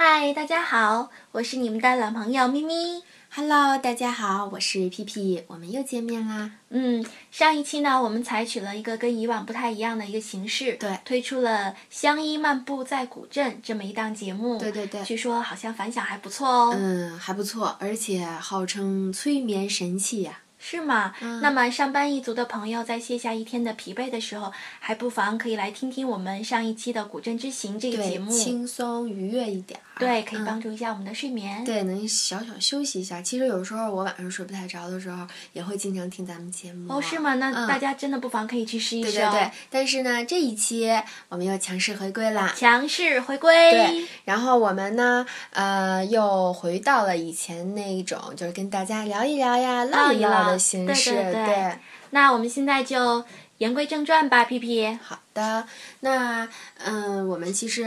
嗨，大家好，我是你们的老朋友咪咪。Hello，大家好，我是屁屁，我们又见面啦。嗯，上一期呢，我们采取了一个跟以往不太一样的一个形式，对推出了《相依漫步在古镇》这么一档节目。对对对据说好像反响还不错哦。嗯，还不错，而且号称催眠神器呀、是吗？嗯那么上班一族的朋友在卸下一天的疲惫的时候，还不妨可以来听听我们上一期的《古镇之行》这个节，目。轻松愉悦一点儿。对，可以嗯帮助一下我们的睡眠。对，能小小休息一下。其实有时候我晚上睡不太着的时候，也会经常听咱们节目。哦，是吗？那嗯大家真的不妨可以去试一试哦。对对对，但是呢，这一期我们又强势回归啦。强势回归。对，然后我们呢，呃，又回到了以前那一种，就是跟大家聊一聊呀、唠一唠的形式。对对对那我们现在就言归正传吧，皮皮。好的，那嗯，我们其实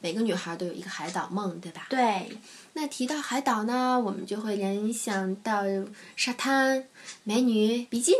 每个女孩都有一个海岛梦，对吧？对，那提到海岛呢，我们就会联想到沙滩、美女、比基尼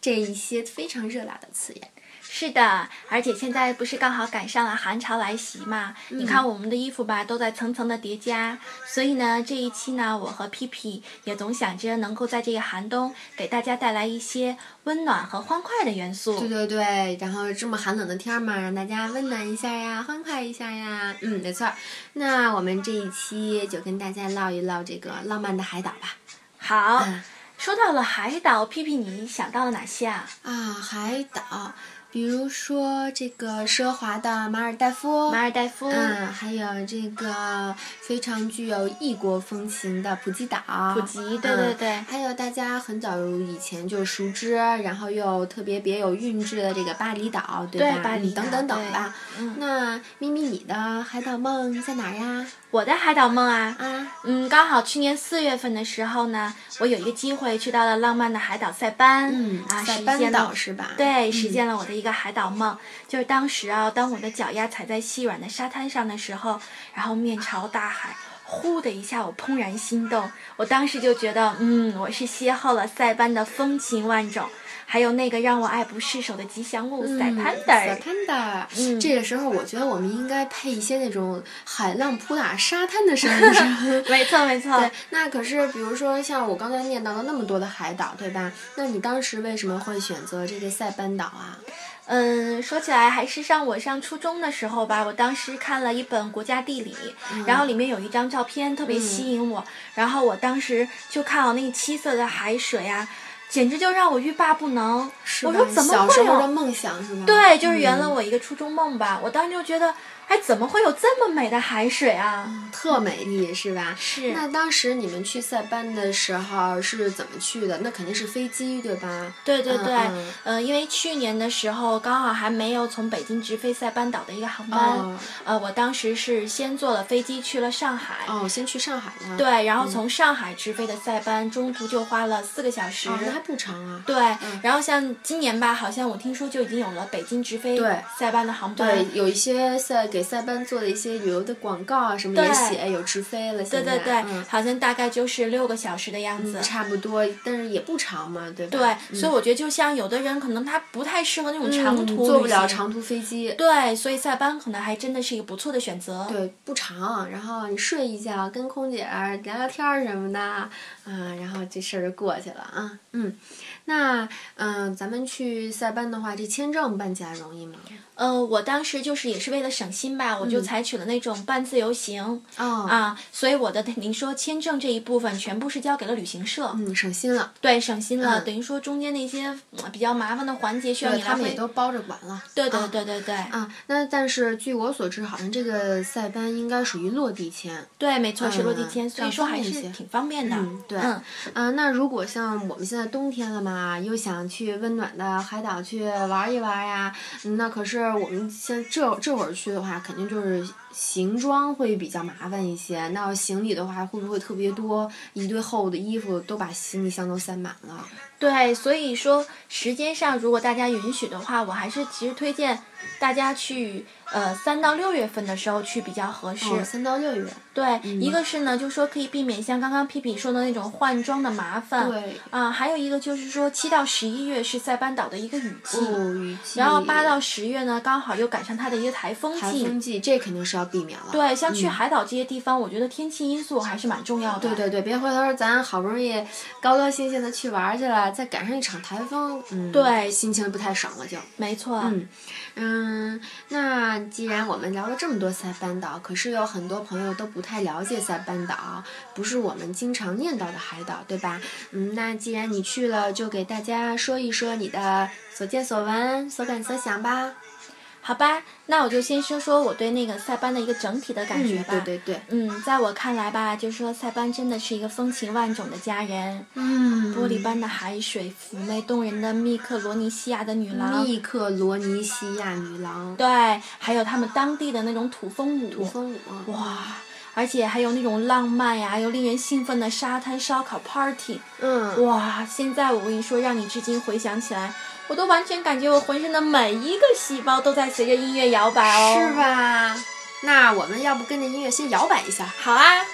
这一些非常热辣的词眼。是的，而且现在不是刚好赶上了寒潮来袭嘛？嗯你看我们的衣服吧，都在层层的叠加，所以呢，这一期呢，我和皮皮也总想着能够在这个寒冬给大家带来一些温暖和欢快的元素。对对对，然后这么寒冷的天儿嘛，让大家温暖一下呀，欢快一下呀。嗯，没错。那我们这一期就跟大家唠一唠这个浪漫的海岛吧。好，嗯说到了海岛，皮皮你想到了哪些啊？啊，海岛，比如说这个奢华的马尔代夫。马尔代夫。嗯，还有这个非常具有异国风情的普吉岛，普吉对对对嗯还有大家很早以前就熟知，然后又特别别有韵致的这个巴厘岛，对吧？对巴厘等等等吧。嗯那咪咪，你的海岛梦在哪儿呀？我的海岛梦啊，啊，嗯，刚好去年四月份的时候呢，我有一个机会去到了浪漫的海岛塞班，嗯，啊，塞班。岛是吧？对，实嗯现了我的一个海岛梦，就是当时啊，当我的脚丫踩在细软的沙滩上的时候，然后面朝大海，呼的一下，我怦然心动。我当时就觉得，嗯，我是邂逅了塞班的风情万种，还有那个让我爱不释手的吉祥物塞嗯潘德尔。塞潘达，嗯这个时候我觉得我们应该配一些那种海浪扑打沙滩的声音，是？没错，没 错。对，那可是比如说像我刚才念到了那么多的海岛，对吧？那你当时为什么会选择这个塞班岛啊？嗯，说起来还是上我上初中的时候吧，我当时看了一本国家地理，然后里面有一张照片特别吸引我，然后我当时就看到那个七色的海水啊，简直就让我欲罢不能。是我说怎么小时会有？候的梦想是吧？对，就是圆嗯了我一个初中梦吧。我当时就觉得，哎，怎么会有这么美的海水啊？特美丽是吧？是那当时你们去塞班的时候是怎么去的？那肯定是飞机对吧？对对对，嗯嗯呃，因为去年的时候刚好还没有从北京直飞塞班岛的一个航班，哦呃，我当时是先坐了飞机去了上海，哦，先去上海了。对，然后从上海直飞的塞班，中途就花了四个小时。哦，那还不长啊。对，然后像今年吧，好像我听说就已经有了北京直飞塞班的航班。对，有一些塞给塞班做的一些旅游的广告啊，什么也写有直飞了。对现在对对，嗯好像大概就是六个小时的样子。差不多，但是也不长嘛，对吧？对，所以我觉得就像有的人可能他不太适合那种长嗯途、坐不了。长途飞机。对，所以塞班可能还真的是一个不错的选择。对，不长，然后你睡一觉，跟空姐聊聊天儿什么的，啊，然后这事儿就过去了啊。嗯，那嗯、咱们去塞班的话，这签证办起来容易吗？呃，我当时就是也是为了省心吧，我就采取了那种半自由行。啊，所以我的您说签证这一部分全部是交给了旅行社，嗯，省心了，对，省心了，嗯等于说中间那些呃比较麻烦的环节需要你来回。他们也都包着管了。对对啊对对对、啊，那但是据我所知，好像这个塞班应该属于落地签。对，没错，是落地嗯签，所以说还是挺方便的。嗯，对。嗯啊，那如果像我们现在冬天了嘛，啊又想去温暖的海岛去玩一玩呀，那可是我们现这这会儿去的话，肯定就是行装会比较麻烦一些。那行李的话，会不会特别多？一堆厚的衣服都把行李箱都塞满了。对，所以说时间上，如果大家允许的话，我还是其实推荐大家去呃三到六月份的时候去比较合适。哦，三到六月。对，一个是呢，就说可以避免像刚刚皮皮说的那种换装的麻烦。对。啊，还有一个就是说七到十一月是塞班岛的一个雨季。哦，雨季。然后八到十月呢，刚好又赶上它的一个台风季。台风季，这肯定是要避免了。对，像去嗯海岛这些地方，我觉得天气因素还是蛮重要的。对对对，别回头咱好不容易高高兴兴的去玩儿去了，再赶上一场台风，嗯，对心情不太爽了就。没错。嗯嗯，那既然我们聊了这么多塞班岛，可是有很多朋友都不太了解塞班岛，不是我们经常念叨的海岛，对吧？嗯，那既然你去了，就给大家说一说你的所见所闻、所感所想吧。好吧，那我就先说说我对那个塞班的一个整体的感觉嗯，吧。对对对，嗯，在我看来吧，就是说塞班真的是一个风情万种的佳人，嗯玻璃般的海水，妩媚动人的密克罗尼西亚的女郎，密克罗尼西亚女郎，对，还有他们当地的那种土风舞，土风舞，哇，而且还有那种浪漫呀，又令人兴奋的沙滩烧烤 party，嗯，哇！现在我跟你说，让你至今回想起来，我都完全感觉我浑身的每一个细胞都在随着音乐摇摆哦，是？吧？那我们要不跟着音乐先摇摆一下？好啊。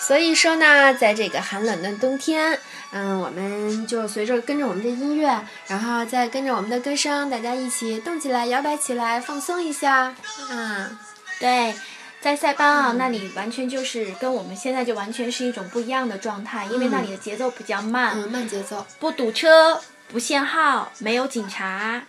所以说呢，在这个寒冷的冬天，嗯，我们就随着跟着我们的音乐，然后再跟着我们的歌声，大家一起动起来，摇摆起来，放松一下，嗯，对，在塞班啊，那里完全就是跟我们现在就完全是一种不一样的状态，因为那里的节奏比较慢，嗯，慢节奏，不堵车，不限号，没有警察，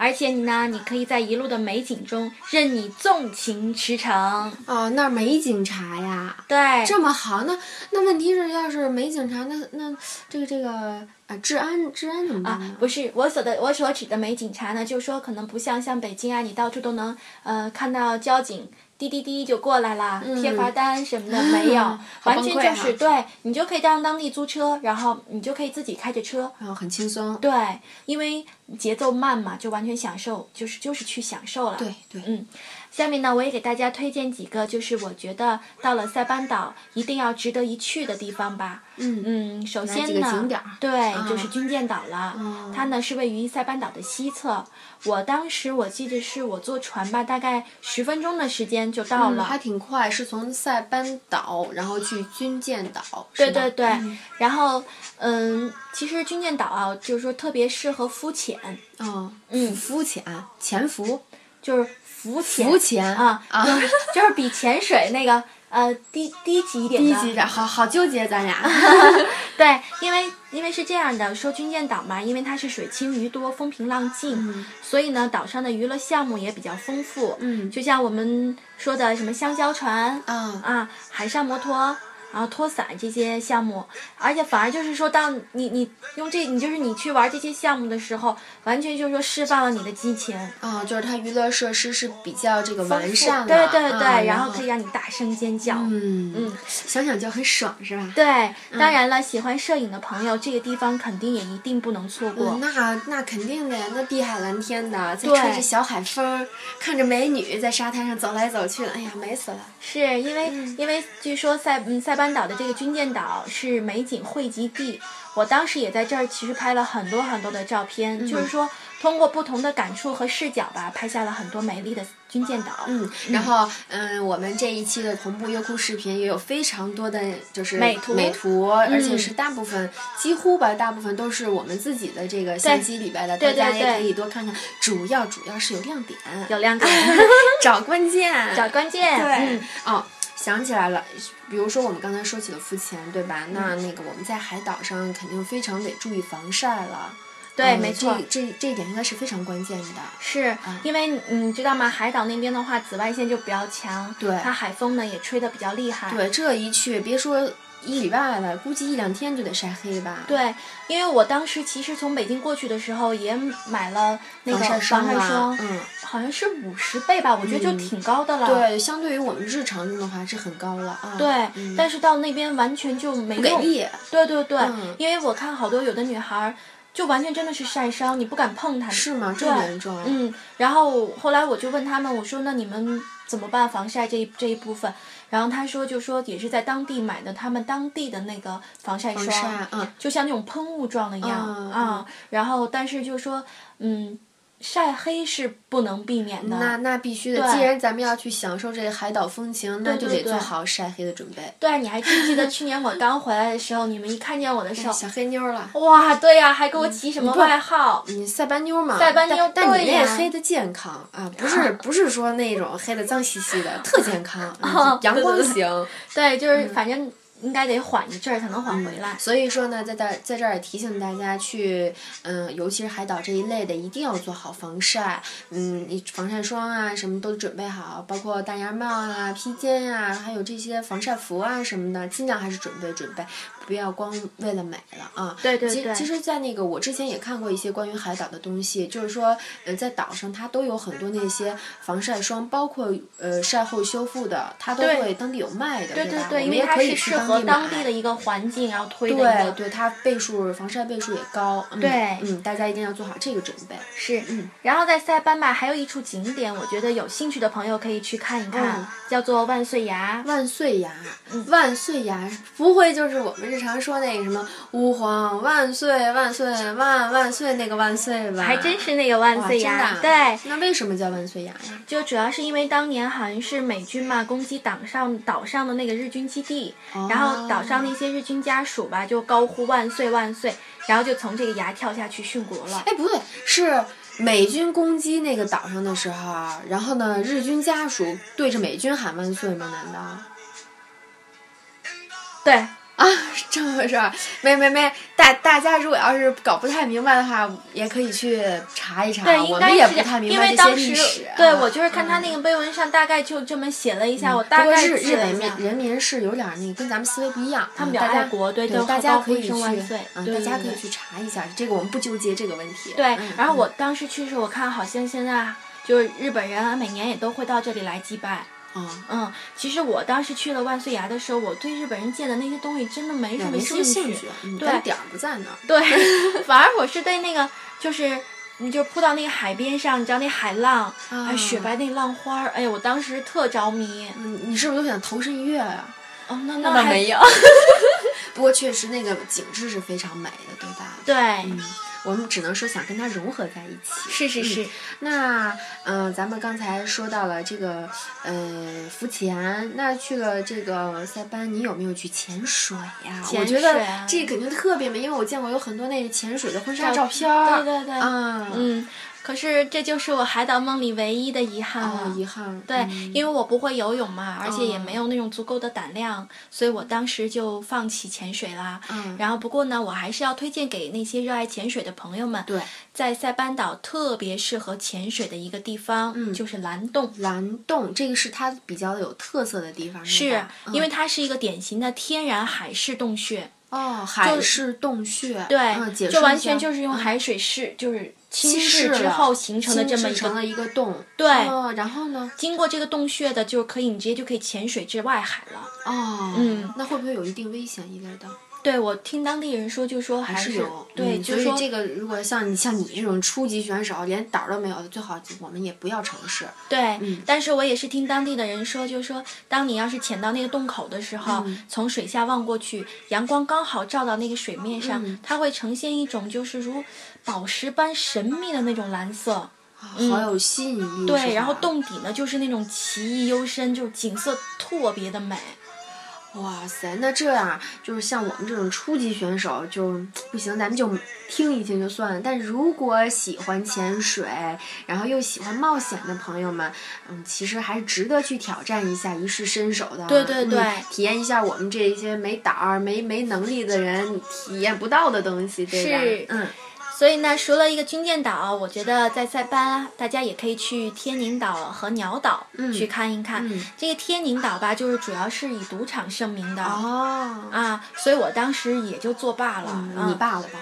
而且你呢，你可以在一路的美景中任你纵情驰骋。哦，那儿没警察呀，对，这么好，那那问题是，要是没警察，那那这个这个啊，治安治安怎么办呢？，啊不是我所的我所指的没警察呢，就是说可能不像像北京啊，你到处都能呃看到交警。滴滴滴就过来啦，贴罚单什么的没有，完全就是对你就可以当当地租车，然后你就可以自己开着车，然后很轻松，对，因为节奏慢嘛，就完全享受，就是就是去享受了。对对，嗯，下面呢，我也给大家推荐几个，就是我觉得到了塞班岛一定要值得一去的地方吧。嗯嗯，首先呢景点，对，啊就是军舰岛了。哦它呢是位于塞班岛的西侧。我当时我记得是我坐船吧，大概十分钟的时间就到了。嗯还挺快，是从塞班岛，然后去军舰岛，对对对，然后嗯，其实军舰岛啊，就是说特别适合肤浅，哦，嗯浮潜，潜伏，就是浮潜。浮潜啊，啊，就是比潜水那个呃低低级一点的。低级点，好好纠结咱俩。对，因为因为是这样的，说军舰岛嘛，因为它是水清鱼多、风平浪静，嗯所以呢，岛上的娱乐项目也比较丰富。嗯就像我们说的什么香蕉船嗯，啊、海上摩托。然后拖伞这些项目，而且反而就是说，当你你用这，你就是你去玩这些项目的时候，完全就是说释放了你的激情，啊，就是它娱乐设施是比较这个完善的，对对对，啊然后可以让你大声尖叫。嗯嗯，想想就很爽，是吧？对，当然了，喜欢摄影的朋友，这个地方肯定也一定不能错过。嗯，那那肯定的呀，那碧海蓝天的，再对吹着小海风，看着美女在沙滩上走来走去的，哎呀，美死了。是因为、因为据说塞嗯塞班岛的这个军舰岛是美景汇集地，我当时也在这儿其实拍了很多很多的照片，就是说通过不同的感触和视角吧，拍下了很多美丽的军舰岛。嗯，然后嗯，我们这一期的同步优酷视频也有非常多的就是美图美图，而且是大部分几乎吧，大部分都是我们自己的这个相机里边的，大家也可以多看看。主要主要是有亮点，有亮 点，找关键，找关键。对嗯，哦。想起来了，比如说我们刚才说起了浮潜，对吧？嗯那那个我们在海岛上肯定非常得注意防晒了。对，嗯没错。这这这一点应该是非常关键的。是因为你知道吗？海岛那边的话，紫外线就比较强，对它海风呢也吹得比较厉害。对，这一去，别说一礼拜了，估计一两天就得晒黑吧。对，因为我当时其实从北京过去的时候也买了那个防晒霜嗯，好像是五十倍吧，我觉得就嗯挺高的了。对，相对于我们日常用的话是很高了啊。对，嗯但是到那边完全就没用。不给力。对对对，嗯因为我看好多有的女孩儿就完全真的是晒伤，你不敢碰它。是吗？这对么严重？嗯，然后后来我就问他们，我说那你们怎么办防晒这一这一部分？然后他说就说也是在当地买的，他们当地的那个防晒霜，晒，嗯，就像那种喷雾状的一样嗯啊。然后但是就说嗯。晒黑是不能避免的。那那必须的，既然咱们要去享受这个海岛风情，那就得对对做好晒黑的准备。对，你还记不记得去年我刚回来的时候，你们一看见我的时候，小黑妞了，哇，对呀、还给我起什么外号？你塞班妞嘛？塞班妞但但你那对呀黑的健康啊，不是不是说那种黑的脏兮兮的，特健康，阳光对对对型。对，就是反正应该得缓一阵儿才能缓回来。所以说呢，在这在这儿也提醒大家去，嗯，尤其是海岛这一类的，一定要做好防晒。嗯，你防晒霜啊，什么都准备好，包括大檐帽啊、披肩啊、还有这些防晒服啊什么的，尽量还是准备准备，不要光为了美了啊。对对对其其实，在那个我之前也看过一些关于海岛的东西，就是说，呃，在岛上它都有很多那些防晒霜，包括呃晒后修复的，它都会当地有卖的，吧？对对对，我们也可以适当地买当地的一个环境，然后推。对对，它倍数防晒倍数也高。嗯、对嗯，大家一定要做好这个准备。是，嗯然后在塞班吧还有一处景点，我觉得有兴趣的朋友可以去看一看，嗯叫做万岁崖。万岁崖，嗯万岁崖不会就是我们日常说那个什么“吾皇万岁万岁万万岁”那个万岁吧？还真是那个万岁崖，真的啊对，那为什么叫万岁崖呀？就主要是因为当年好像是美军嘛攻击岛上岛上的那个日军基地，然后岛上那些日军家属吧就高呼万岁万岁，然后就从这个崖跳下去殉国了。哎，不对，是美军攻击那个岛上的时候，啊然后呢，日军家属对着美军喊万岁吗？难道？对，啊，这么回事儿，没没没，大大家如果要是搞不太明白的话，也可以去查一查，对，我应该们也不太明因白当时。对啊我就是看他那个碑文上大概就这么写了一下，我大概是日。本人人民是有点儿那个跟咱们思维不一样，他们比较爱国对大家可以去嗯，大家可以去查一下，这个我们不纠结这个问题。对嗯，然后我当时去的时候，我看好像现在就是日本人啊，每年也都会到这里来祭拜。嗯，嗯，其实我当时去了万岁崖的时候，我对日本人建的那些东西真的没什么兴兴趣，嗯对咱点儿不在那儿。对，反而我是对那个就是。你就扑到那个海边上，你知道那海浪，还有雪白那浪花儿，哎呀，我当时特着迷。你，你是不是都想投身一跃啊？哦，那那倒没有。不过确实那个景致是非常美的，对吧？对，嗯，我们只能说想跟它融合在一起。是是是，那嗯、呃咱们刚才说到了这个呃浮潜，那去了这个塞班，你有没有去潜水呀？潜我觉得这肯定特别美，因为我见过有很多那个潜水的婚纱照照片儿。对对对，嗯嗯，可是这就是我海岛梦里唯一的遗憾了。哦，遗憾。对，嗯因为我不会游泳嘛，而且也哦没有那种足够的胆量，所以我当时就放弃潜水啦。嗯然后不过呢，我还是要推荐给那些热爱潜水的朋友们，对，在塞班岛特别适合潜水的一个地方，嗯就是蓝洞。蓝洞这个是它比较有特色的地方，是嗯因为它是一个典型的天然海式洞穴，哦，海式洞穴，对，嗯，就完全就是用嗯海水是，就是侵蚀之后形成的这么一个。洞，对哦，然后呢？经过这个洞穴的，就可以你直接就可以潜水至外海了。哦，嗯，那会不会有一定危险一类的？对我听当地人说，就说还是有，对，嗯就说所以这个如果像你像你这种初级选手，连胆儿都没有的，最好我们也不要尝试。对，嗯但是我也是听当地的人说，就是说，当你要是潜到那个洞口的时候，嗯从水下望过去，阳光刚好照到那个水面上，嗯它会呈现一种就是如宝石般神秘的那种蓝色。嗯好有吸引力。对，然后洞底呢就是那种奇异幽深，就是景色特别的美。哇塞，那这样啊就是像我们这种初级选手就不行，咱们就听一听就算了。但如果喜欢潜水，然后又喜欢冒险的朋友们，嗯，其实还是值得去挑战一下，一试身手的。对对对嗯体验一下我们这些没胆儿、没没能力的人体验不到的东西，对吧？是嗯。所以呢，除了一个军舰岛，我觉得在塞班，大家也可以去天宁岛和鸟岛去看一看。嗯这个天宁岛吧，就是主要是以赌场盛名的。哦，啊，所以我当时也就作罢了。你罢了吧。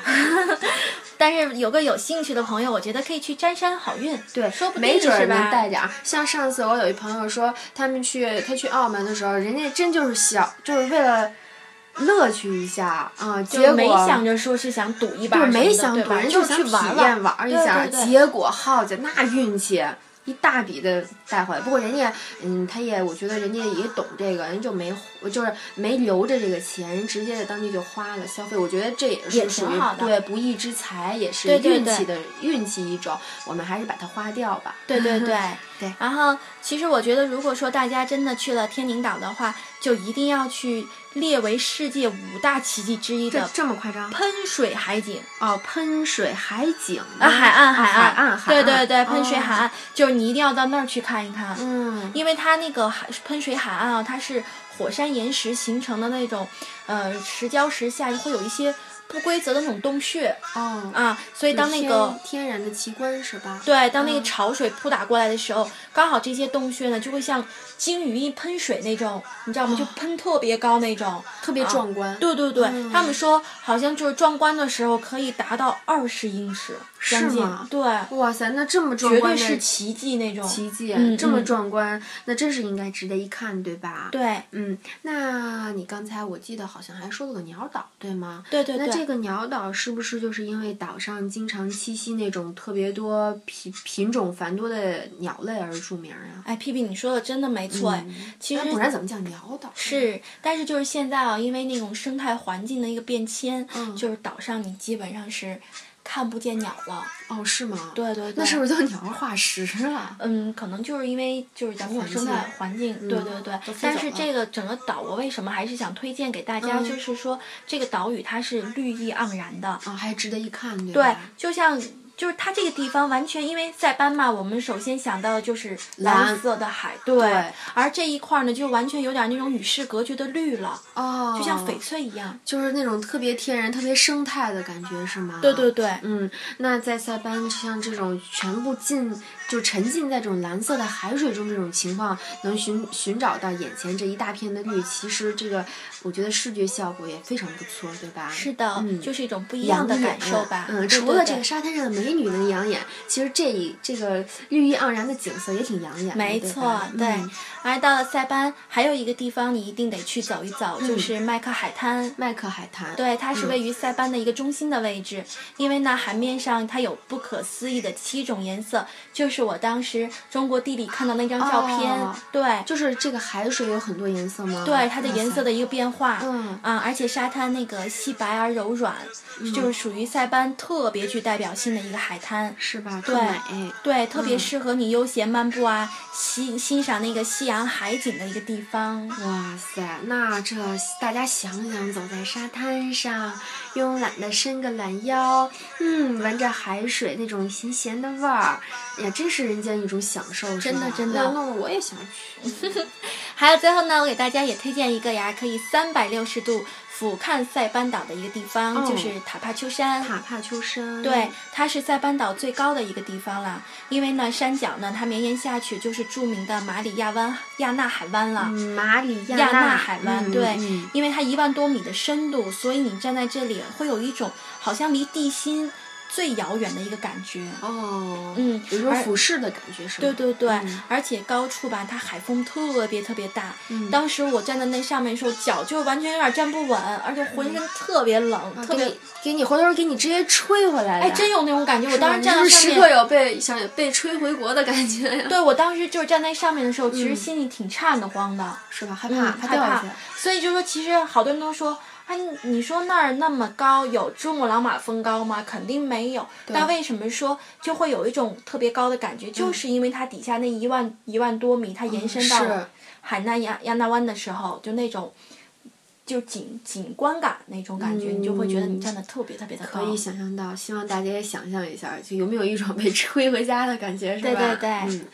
但是有个有兴趣的朋友，我觉得可以去沾沾好运。对，说不定没准儿能带点儿。像上次我有一朋友说，他们去他去澳门的时候，人家真就是小，就是为了乐趣一下啊，结果就没想着说是想赌一把对什么的，没想赌，人就是去想体验玩一下，对对对结果好家伙，那运气一大笔的带回来。不过人家，嗯，他也我觉得人家也懂这个，人就没就是没留着这个钱，人直接在当地就花了消费。我觉得这也是属于对不义之财，也是运气的运气一种。我们还是把它花掉吧。对对对 对。然后，其实我觉得，如果说大家真的去了天宁岛的话，就一定要去。列为世界五大奇迹之一的这么夸张？喷水海景哦，喷水海景啊，海岸海岸，对对对，喷水海岸，就是你一定要到那儿去看一看。嗯，因为它那个海喷水海岸啊，它是火山岩石形成的那种，呃，石礁石下会有一些。不规则的那种洞穴哦啊，所以当那个天然的奇观是吧？对，当那个潮水扑打过来的时候，刚好这些洞穴呢就会像鲸鱼一喷水那种，你知道吗？就喷特别高那种，特别壮观。对对对，他们说好像就是壮观的时候可以达到二十英尺，将近。对，哇塞，那这么壮观，绝对是奇迹那种。奇迹，这么壮观，那真是应该值得一看，对吧？对，嗯，那你刚才我记得好像还说了个鸟岛，对吗？对对对。这个鸟岛是不是就是因为岛上经常栖息那种特别多品品种繁多的鸟类而著名啊？哎，皮皮，你说的真的没错哎。其实不然怎么叫鸟岛？是，但是就是现在啊，因为那种生态环境的一个变迁，嗯，就是岛上你基本上是。看不见鸟了哦，是吗？对对对，那是不是叫鸟儿化石了？嗯，可能就是因为就是咱们生态环境，对对对。但是这个整个岛，我为什么还是想推荐给大家？就是说这个岛屿它是绿意盎然的啊，还值得一看，对对，就像。就是它这个地方完全因为塞班嘛，我们首先想到的就是蓝色的海，对。而这一块呢，就完全有点那种与世隔绝的绿了，哦，就像翡翠一样，就是那种特别天然、特别生态的感觉，是吗？对对对，嗯，那在塞班像这种全部浸。就沉浸在这种蓝色的海水中，这种情况能寻寻找到眼前这一大片的绿，其实这个我觉得视觉效果也非常不错，对吧？是的，嗯，就是一种不一样的感受吧。嗯，除了这个沙滩上的美女能养眼，其实这一这个绿意盎然的景色也挺养眼。没错，对。而到了塞班，还有一个地方你一定得去走一走，就是麦克海滩。麦克海滩。对，它是位于塞班的一个中心的位置，因为呢，海面上它有不可思议的七种颜色，就是。是我当时中国地理看到那张照片，对，就是这个海水有很多颜色吗？对，它的颜色的一个变化，嗯啊，而且沙滩那个细白而柔软，就是属于塞班特别具代表性的一个海滩，是吧？对，对，特别适合你悠闲漫步啊，欣欣赏那个夕阳海景的一个地方。哇塞，那这大家想想，走在沙滩上，慵懒的伸个懒腰，嗯，闻着海水那种咸咸的味儿，呀，真。是人间一种享受，真的真的，弄得我也想去。还有最后呢，我给大家也推荐一个呀，可以三百六十度俯瞰塞班岛的一个地方，就是塔帕丘山。塔帕丘山，对，它是塞班岛最高的一个地方了。因为呢，山脚呢，它绵延下去就是著名的马里亚湾亚纳海湾了。马里亚纳海湾，对，嗯，因为它一万多米的深度，所以你站在这里会有一种好像离地心。最遥远的一个感觉哦，嗯，有种俯视的感觉是吧？对对对，而且高处吧，它海风特别特别大。嗯，当时我站在那上面的时候，脚就完全有点站不稳，而且浑身特别冷，特别给你回头给你直接吹回来。哎，真有那种感觉。我当时站在上面，时刻有被想被吹回国的感觉呀。对，我当时就是站在上面的时候，其实心里挺颤的慌的，是吧？害怕，害怕。所以就说，其实好多人都说。哎，你说那儿那么高，有珠穆朗玛峰高吗？肯定没有。那为什么说就会有一种特别高的感觉？就是因为它底下那一万一万多米，它延伸到海南亚亚那湾的时候，就那种就景景观感那种感觉，你就会觉得你站的特别特别的高。可以想象到，希望大家也想象一下，就有没有一种被吹回家的感觉，是吧？对对对，嗯。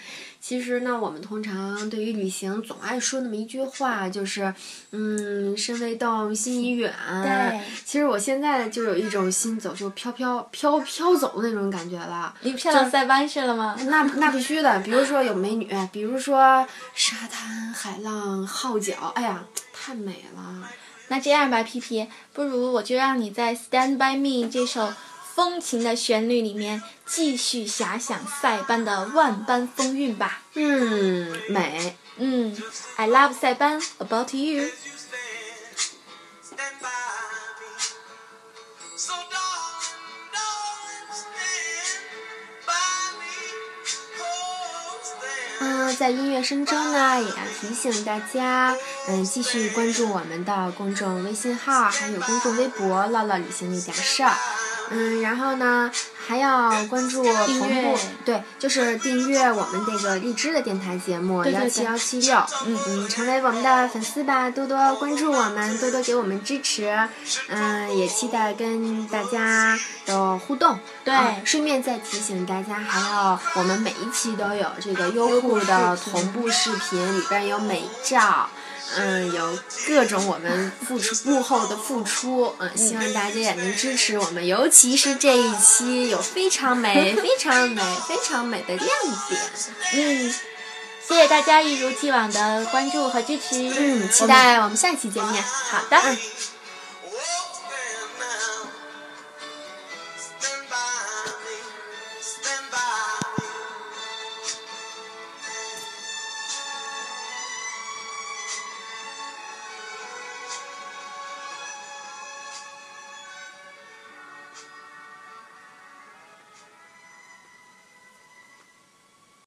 其实呢，我们通常对于旅行总爱说那么一句话，就是，嗯，身未动，心已远。对。其实我现在就有一种心走就飘飘飘飘走的那种感觉了。你飘到塞班去了吗？那那必须的。比如说有美女，比如说沙滩、海浪、号角，哎呀，太美了。那这样吧，皮皮，不如我就让你在《Stand by Me》这首。风情的旋律里面，继续遐想塞班的万般风韵吧。嗯，美。嗯，I love 塞班，About you。嗯，在音乐声中呢，也要提醒大家，嗯，继续关注我们的公众微信号，还有公众微博“唠唠旅行那点事儿”。嗯，然后呢，还要关注同步，对，就是订阅我们这个荔枝的电台节目幺七幺七六，嗯嗯，成为我们的粉丝吧，多多关注我们，多多给我们支持，嗯，也期待跟大家的互动。对，顺便再提醒大家，还要我们每一期都有这个优酷的同步视频，里边有美照。嗯，有各种我们付出幕后的付出，嗯，希望大家也能支持我们，尤其是这一期有非常美、非常美、非常美的亮点。嗯，谢谢大家一如既往的关注和支持。嗯，期待我们下期见面。好的。